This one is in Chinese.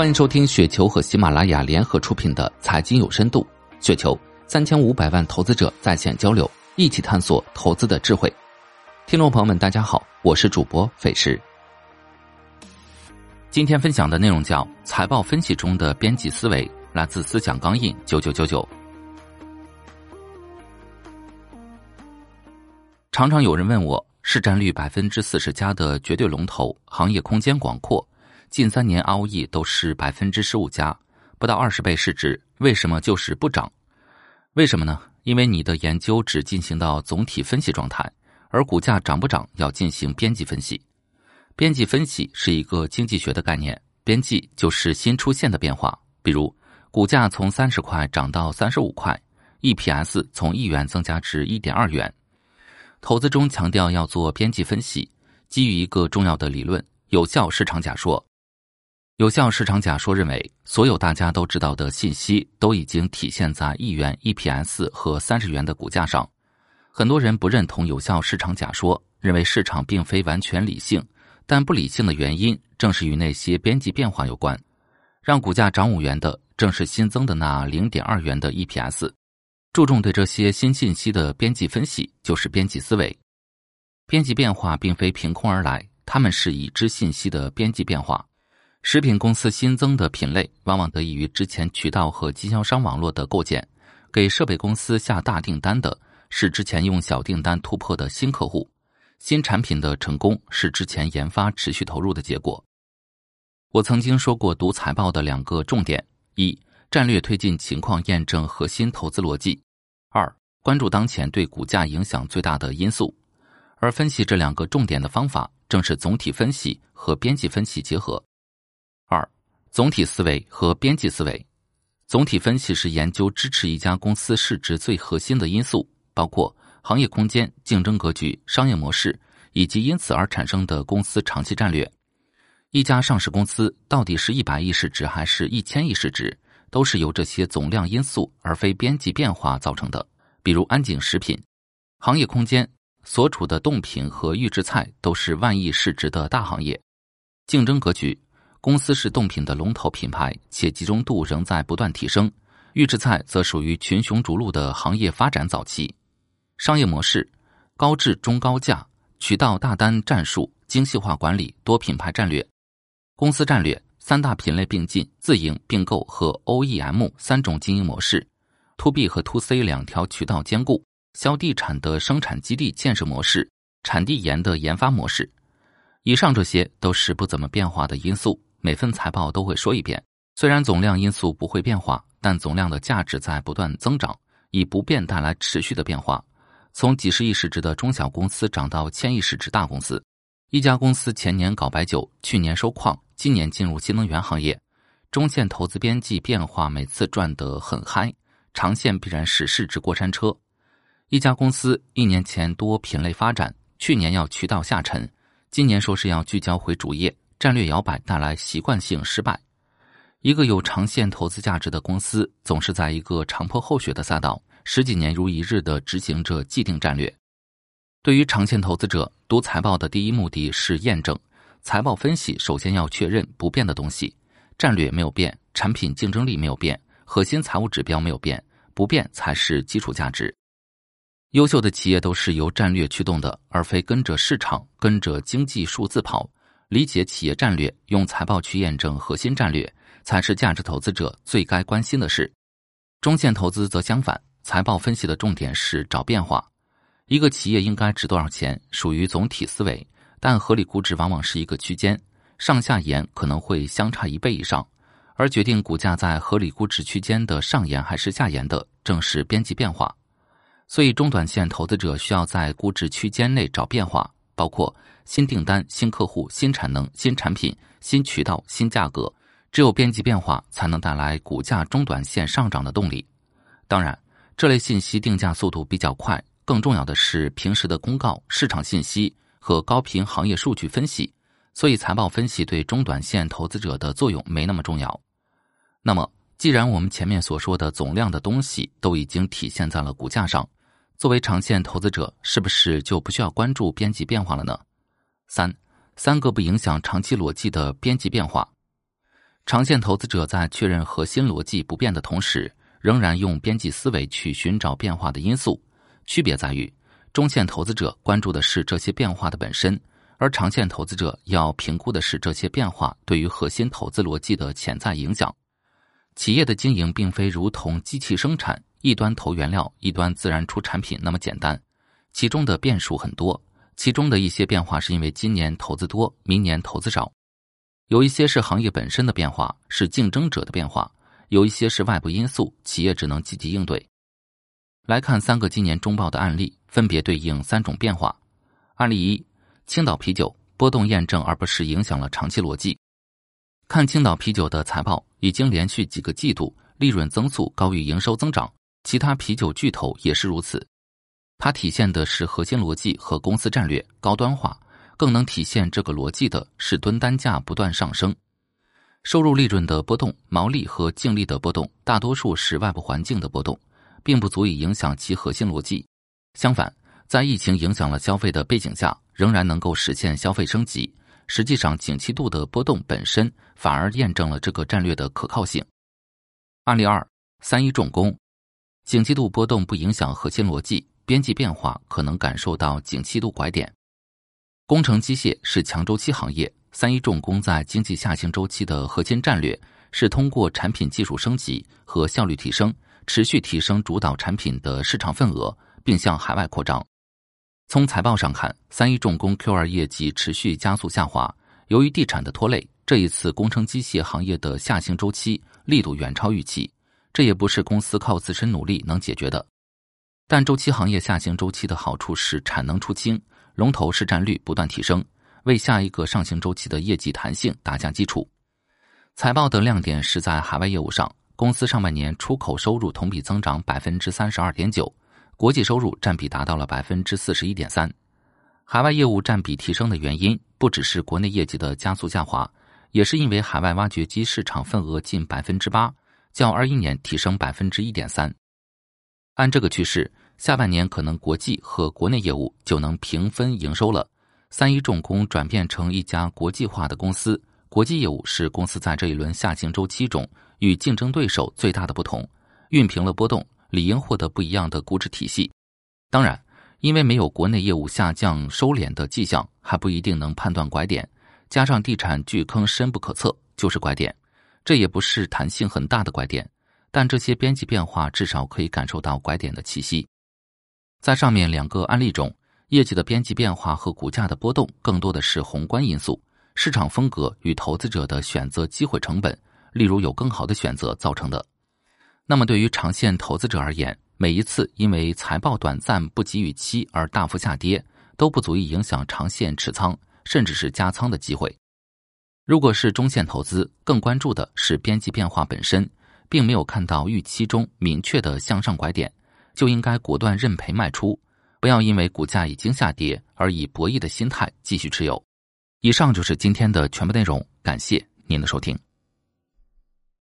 欢迎收听雪球和喜马拉雅联合出品的《财经有深度》，雪球三千五百万投资者在线交流，一起探索投资的智慧。听众朋友们，大家好，我是主播费时。今天分享的内容叫财报分析中的编辑思维，来自思想钢印九九九九。常常有人问我，市占率百分之四十加的绝对龙头，行业空间广阔。近三年 ROE 都是百分之十五加，不到二十倍市值，为什么就是不涨？为什么呢？因为你的研究只进行到总体分析状态，而股价涨不涨要进行边际分析。边际分析是一个经济学的概念，边际就是新出现的变化，比如股价从三十块涨到三十五块，EPS 从一元增加至一点二元。投资中强调要做边际分析，基于一个重要的理论——有效市场假说。有效市场假说认为，所有大家都知道的信息都已经体现在一元 EPS 和三十元的股价上。很多人不认同有效市场假说，认为市场并非完全理性，但不理性的原因正是与那些边际变化有关。让股价涨五元的，正是新增的那零点二元的 EPS。注重对这些新信息的边际分析，就是边际思维。边际变化并非凭空而来，它们是已知信息的边际变化。食品公司新增的品类，往往得益于之前渠道和经销商网络的构建；给设备公司下大订单的是之前用小订单突破的新客户。新产品的成功是之前研发持续投入的结果。我曾经说过，读财报的两个重点：一、战略推进情况验证核心投资逻辑；二、关注当前对股价影响最大的因素。而分析这两个重点的方法，正是总体分析和边际分析结合。总体思维和边际思维。总体分析是研究支持一家公司市值最核心的因素，包括行业空间、竞争格局、商业模式，以及因此而产生的公司长期战略。一家上市公司到底是一百亿市值还是一千亿市值，都是由这些总量因素而非边际变化造成的。比如安井食品，行业空间所处的冻品和预制菜都是万亿市值的大行业，竞争格局。公司是冻品的龙头品牌，且集中度仍在不断提升。预制菜则属于群雄逐鹿的行业发展早期。商业模式：高质中高价，渠道大单战术，精细化管理，多品牌战略。公司战略：三大品类并进、自营、并购和 OEM 三种经营模式；To B 和 To C 两条渠道兼顾；销地产的生产基地建设模式，产地盐的研发模式。以上这些都是不怎么变化的因素。每份财报都会说一遍，虽然总量因素不会变化，但总量的价值在不断增长，以不变带来持续的变化。从几十亿市值的中小公司涨到千亿市值大公司，一家公司前年搞白酒，去年收矿，今年进入新能源行业，中线投资边际变化每次赚得很嗨，长线必然是市值过山车。一家公司一年前多品类发展，去年要渠道下沉，今年说是要聚焦回主业。战略摇摆带来习惯性失败。一个有长线投资价值的公司，总是在一个长坡厚雪的赛道，十几年如一日的执行着既定战略。对于长线投资者，读财报的第一目的是验证。财报分析首先要确认不变的东西：战略没有变，产品竞争力没有变，核心财务指标没有变，不变才是基础价值。优秀的企业都是由战略驱动的，而非跟着市场、跟着经济数字跑。理解企业战略，用财报去验证核心战略，才是价值投资者最该关心的事。中线投资则相反，财报分析的重点是找变化。一个企业应该值多少钱，属于总体思维，但合理估值往往是一个区间，上下沿可能会相差一倍以上，而决定股价在合理估值区间的上沿还是下沿的，正是边际变化。所以，中短线投资者需要在估值区间内找变化。包括新订单、新客户、新产能、新产品、新渠道、新价格，只有边际变化，才能带来股价中短线上涨的动力。当然，这类信息定价速度比较快，更重要的是平时的公告、市场信息和高频行业数据分析。所以，财报分析对中短线投资者的作用没那么重要。那么，既然我们前面所说的总量的东西都已经体现在了股价上。作为长线投资者，是不是就不需要关注边际变化了呢？三，三个不影响长期逻辑的边际变化。长线投资者在确认核心逻辑不变的同时，仍然用边际思维去寻找变化的因素。区别在于，中线投资者关注的是这些变化的本身，而长线投资者要评估的是这些变化对于核心投资逻辑的潜在影响。企业的经营并非如同机器生产，一端投原料，一端自然出产品那么简单，其中的变数很多。其中的一些变化是因为今年投资多，明年投资少；有一些是行业本身的变化，是竞争者的变化；有一些是外部因素，企业只能积极应对。来看三个今年中报的案例，分别对应三种变化。案例一：青岛啤酒波动验证而不是影响了长期逻辑。看青岛啤酒的财报，已经连续几个季度利润增速高于营收增长，其他啤酒巨头也是如此。它体现的是核心逻辑和公司战略高端化，更能体现这个逻辑的是吨单价不断上升。收入利润的波动、毛利和净利的波动，大多数是外部环境的波动，并不足以影响其核心逻辑。相反，在疫情影响了消费的背景下，仍然能够实现消费升级。实际上，景气度的波动本身反而验证了这个战略的可靠性。案例二：三一重工，景气度波动不影响核心逻辑。边际变化可能感受到景气度拐点。工程机械是强周期行业，三一重工在经济下行周期的核心战略是通过产品技术升级和效率提升，持续提升主导产品的市场份额，并向海外扩张。从财报上看，三一重工 Q 二业绩持续加速下滑，由于地产的拖累，这一次工程机械行业的下行周期力度远超预期，这也不是公司靠自身努力能解决的。但周期行业下行周期的好处是产能出清，龙头市占率不断提升，为下一个上行周期的业绩弹性打下基础。财报的亮点是在海外业务上，公司上半年出口收入同比增长百分之三十二点九，国际收入占比达到了百分之四十一点三。海外业务占比提升的原因不只是国内业绩的加速下滑，也是因为海外挖掘机市场份额近百分之八，较二一年提升百分之一点三。按这个趋势，下半年可能国际和国内业务就能平分营收了。三一重工转变成一家国际化的公司，国际业务是公司在这一轮下行周期中与竞争对手最大的不同。熨平了波动，理应获得不一样的估值体系。当然，因为没有国内业务下降收敛的迹象，还不一定能判断拐点。加上地产巨坑深不可测，就是拐点。这也不是弹性很大的拐点。但这些边际变化至少可以感受到拐点的气息。在上面两个案例中，业绩的边际变化和股价的波动更多的是宏观因素、市场风格与投资者的选择机会成本，例如有更好的选择造成的。那么，对于长线投资者而言，每一次因为财报短暂不及预期而大幅下跌，都不足以影响长线持仓甚至是加仓的机会。如果是中线投资，更关注的是边际变化本身。并没有看到预期中明确的向上拐点，就应该果断认赔卖出，不要因为股价已经下跌而以博弈的心态继续持有。以上就是今天的全部内容，感谢您的收听。